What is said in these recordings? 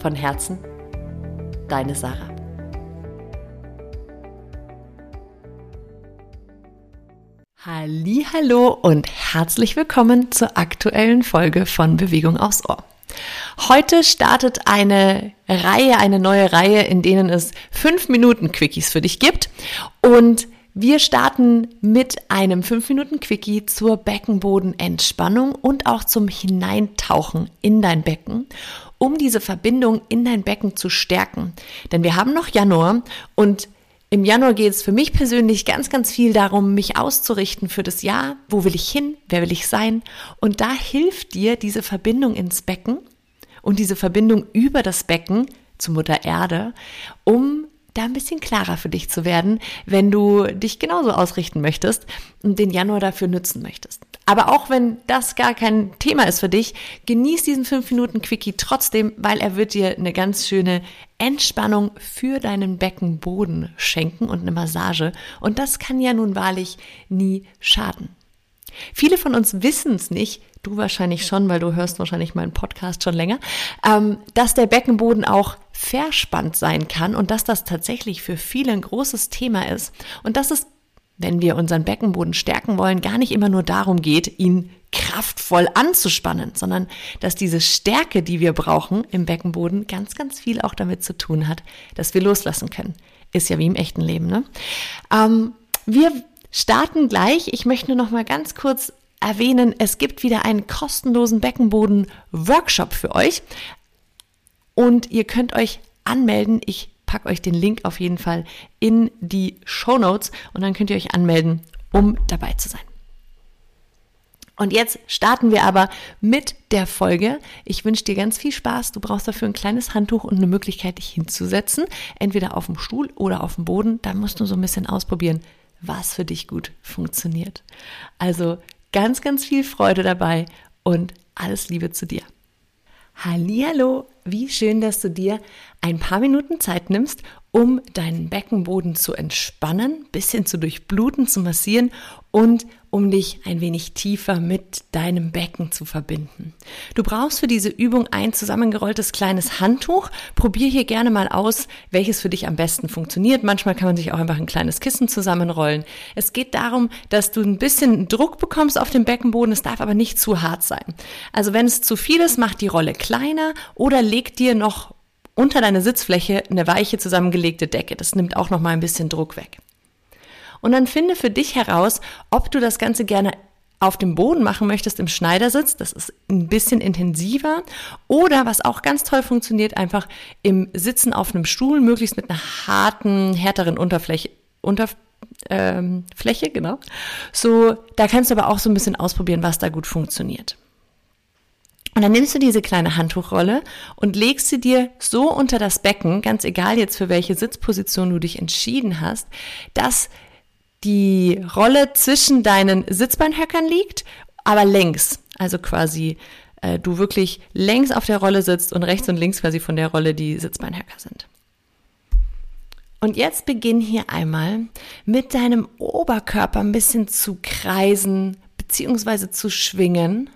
Von Herzen, deine Sarah. Hallo und herzlich willkommen zur aktuellen Folge von Bewegung aufs Ohr. Heute startet eine Reihe, eine neue Reihe, in denen es fünf Minuten Quickies für dich gibt und wir starten mit einem 5-Minuten-Quickie zur Beckenbodenentspannung und auch zum Hineintauchen in dein Becken, um diese Verbindung in dein Becken zu stärken. Denn wir haben noch Januar und im Januar geht es für mich persönlich ganz, ganz viel darum, mich auszurichten für das Jahr. Wo will ich hin? Wer will ich sein? Und da hilft dir diese Verbindung ins Becken und diese Verbindung über das Becken zu Mutter Erde, um da ein bisschen klarer für dich zu werden, wenn du dich genauso ausrichten möchtest und den Januar dafür nutzen möchtest. Aber auch wenn das gar kein Thema ist für dich, genieß diesen 5 Minuten Quickie trotzdem, weil er wird dir eine ganz schöne Entspannung für deinen Beckenboden schenken und eine Massage. Und das kann ja nun wahrlich nie schaden. Viele von uns wissen es nicht, du wahrscheinlich schon, weil du hörst wahrscheinlich meinen Podcast schon länger, ähm, dass der Beckenboden auch verspannt sein kann und dass das tatsächlich für viele ein großes Thema ist und dass es, wenn wir unseren Beckenboden stärken wollen, gar nicht immer nur darum geht, ihn kraftvoll anzuspannen, sondern dass diese Stärke, die wir brauchen im Beckenboden, ganz, ganz viel auch damit zu tun hat, dass wir loslassen können. Ist ja wie im echten Leben. Ne? Ähm, wir starten gleich. Ich möchte nur noch mal ganz kurz erwähnen, es gibt wieder einen kostenlosen Beckenboden-Workshop für euch. Und ihr könnt euch anmelden. Ich packe euch den Link auf jeden Fall in die Show Notes und dann könnt ihr euch anmelden, um dabei zu sein. Und jetzt starten wir aber mit der Folge. Ich wünsche dir ganz viel Spaß. Du brauchst dafür ein kleines Handtuch und eine Möglichkeit, dich hinzusetzen. Entweder auf dem Stuhl oder auf dem Boden. Da musst du so ein bisschen ausprobieren, was für dich gut funktioniert. Also ganz, ganz viel Freude dabei und alles Liebe zu dir. Hallihallo, wie schön, dass du dir ein paar Minuten Zeit nimmst, um deinen Beckenboden zu entspannen, bisschen zu durchbluten, zu massieren und um dich ein wenig tiefer mit deinem Becken zu verbinden. Du brauchst für diese Übung ein zusammengerolltes kleines Handtuch. Probier hier gerne mal aus, welches für dich am besten funktioniert. Manchmal kann man sich auch einfach ein kleines Kissen zusammenrollen. Es geht darum, dass du ein bisschen Druck bekommst auf dem Beckenboden. Es darf aber nicht zu hart sein. Also wenn es zu viel ist, mach die Rolle kleiner oder leg dir noch unter deine Sitzfläche eine weiche zusammengelegte Decke. Das nimmt auch noch mal ein bisschen Druck weg. Und dann finde für dich heraus, ob du das Ganze gerne auf dem Boden machen möchtest im Schneidersitz, das ist ein bisschen intensiver, oder was auch ganz toll funktioniert, einfach im Sitzen auf einem Stuhl, möglichst mit einer harten, härteren Unterfläche, Unterfläche, ähm, Fläche, genau. So, da kannst du aber auch so ein bisschen ausprobieren, was da gut funktioniert. Und dann nimmst du diese kleine Handtuchrolle und legst sie dir so unter das Becken, ganz egal jetzt für welche Sitzposition du dich entschieden hast, dass die Rolle zwischen deinen Sitzbeinhöckern liegt, aber längs. Also quasi äh, du wirklich längs auf der Rolle sitzt und rechts und links quasi von der Rolle die Sitzbeinhöcker sind. Und jetzt beginn hier einmal mit deinem Oberkörper ein bisschen zu kreisen beziehungsweise zu schwingen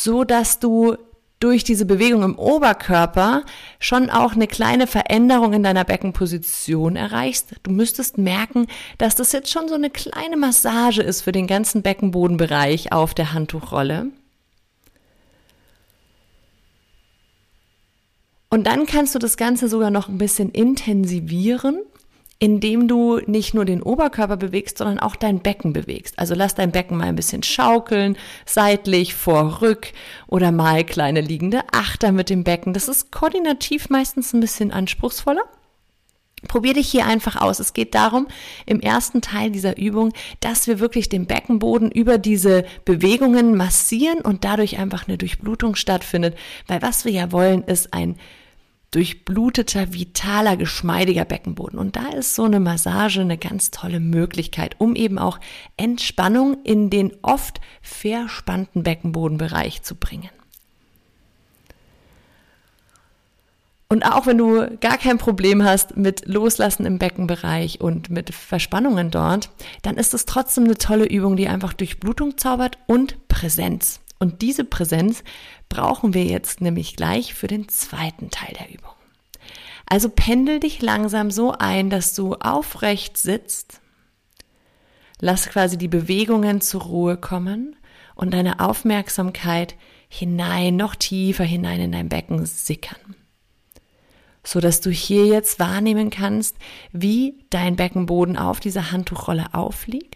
so dass du durch diese Bewegung im Oberkörper schon auch eine kleine Veränderung in deiner Beckenposition erreichst. Du müsstest merken, dass das jetzt schon so eine kleine Massage ist für den ganzen Beckenbodenbereich auf der Handtuchrolle. Und dann kannst du das Ganze sogar noch ein bisschen intensivieren indem du nicht nur den Oberkörper bewegst, sondern auch dein Becken bewegst. Also lass dein Becken mal ein bisschen schaukeln, seitlich, vor, rück oder mal kleine liegende Achter mit dem Becken. Das ist koordinativ meistens ein bisschen anspruchsvoller. Probier dich hier einfach aus. Es geht darum, im ersten Teil dieser Übung, dass wir wirklich den Beckenboden über diese Bewegungen massieren und dadurch einfach eine Durchblutung stattfindet. Weil was wir ja wollen, ist ein durchbluteter, vitaler, geschmeidiger Beckenboden. Und da ist so eine Massage eine ganz tolle Möglichkeit, um eben auch Entspannung in den oft verspannten Beckenbodenbereich zu bringen. Und auch wenn du gar kein Problem hast mit Loslassen im Beckenbereich und mit Verspannungen dort, dann ist es trotzdem eine tolle Übung, die einfach Durchblutung zaubert und Präsenz. Und diese Präsenz brauchen wir jetzt nämlich gleich für den zweiten Teil der Übung. Also pendel dich langsam so ein, dass du aufrecht sitzt. Lass quasi die Bewegungen zur Ruhe kommen und deine Aufmerksamkeit hinein, noch tiefer hinein in dein Becken sickern so dass du hier jetzt wahrnehmen kannst, wie dein Beckenboden auf dieser Handtuchrolle aufliegt.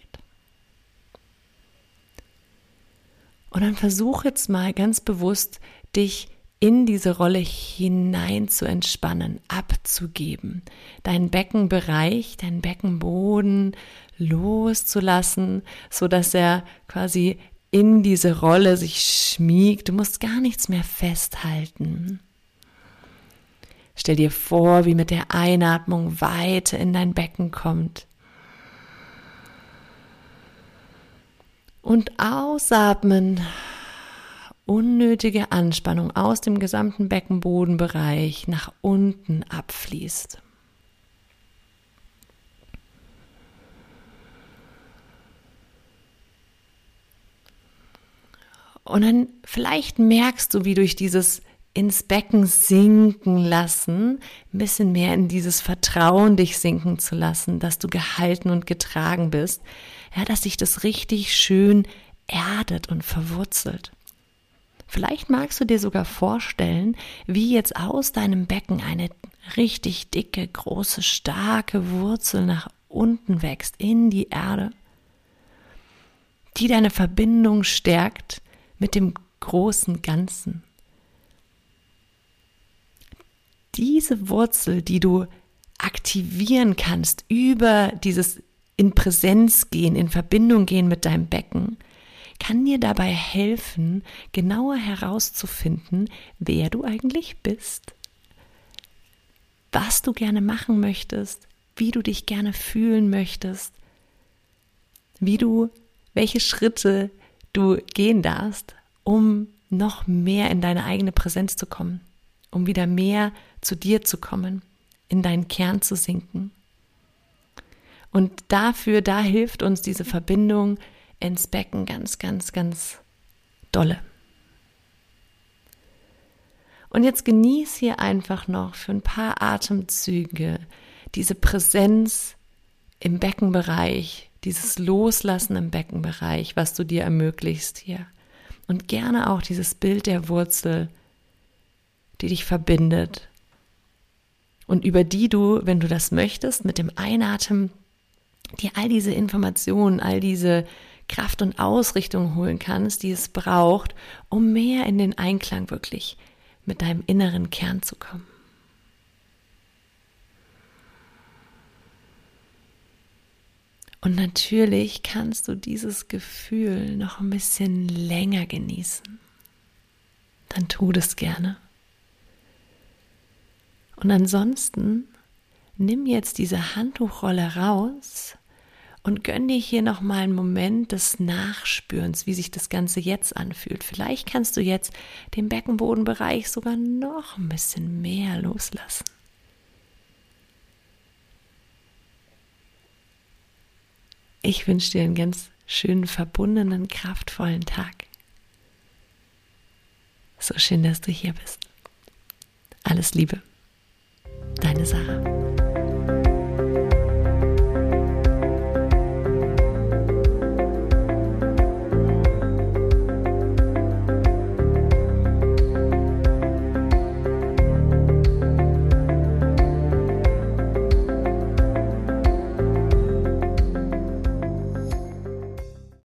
Und dann versuch jetzt mal ganz bewusst, dich in diese Rolle hinein zu entspannen, abzugeben, deinen Beckenbereich, deinen Beckenboden loszulassen, so dass er quasi in diese Rolle sich schmiegt. Du musst gar nichts mehr festhalten. Stell dir vor, wie mit der Einatmung Weite in dein Becken kommt. Und ausatmen, unnötige Anspannung aus dem gesamten Beckenbodenbereich nach unten abfließt. Und dann vielleicht merkst du, wie durch dieses ins Becken sinken lassen, ein bisschen mehr in dieses Vertrauen dich sinken zu lassen, dass du gehalten und getragen bist, ja, dass sich das richtig schön erdet und verwurzelt. Vielleicht magst du dir sogar vorstellen, wie jetzt aus deinem Becken eine richtig dicke, große, starke Wurzel nach unten wächst in die Erde, die deine Verbindung stärkt mit dem großen Ganzen diese Wurzel, die du aktivieren kannst über dieses in Präsenz gehen, in Verbindung gehen mit deinem Becken, kann dir dabei helfen, genauer herauszufinden, wer du eigentlich bist, was du gerne machen möchtest, wie du dich gerne fühlen möchtest, wie du, welche Schritte du gehen darfst, um noch mehr in deine eigene Präsenz zu kommen um wieder mehr zu dir zu kommen, in deinen Kern zu sinken. Und dafür, da hilft uns diese Verbindung ins Becken ganz, ganz, ganz dolle. Und jetzt genieß hier einfach noch für ein paar Atemzüge diese Präsenz im Beckenbereich, dieses Loslassen im Beckenbereich, was du dir ermöglichst hier. Und gerne auch dieses Bild der Wurzel die dich verbindet und über die du, wenn du das möchtest, mit dem Einatmen dir all diese Informationen, all diese Kraft und Ausrichtung holen kannst, die es braucht, um mehr in den Einklang wirklich mit deinem inneren Kern zu kommen. Und natürlich kannst du dieses Gefühl noch ein bisschen länger genießen. Dann tu das gerne. Und ansonsten nimm jetzt diese Handtuchrolle raus und gönn dir hier nochmal einen Moment des Nachspürens, wie sich das Ganze jetzt anfühlt. Vielleicht kannst du jetzt den Beckenbodenbereich sogar noch ein bisschen mehr loslassen. Ich wünsche dir einen ganz schönen, verbundenen, kraftvollen Tag. So schön, dass du hier bist. Alles Liebe. Deine Sarah.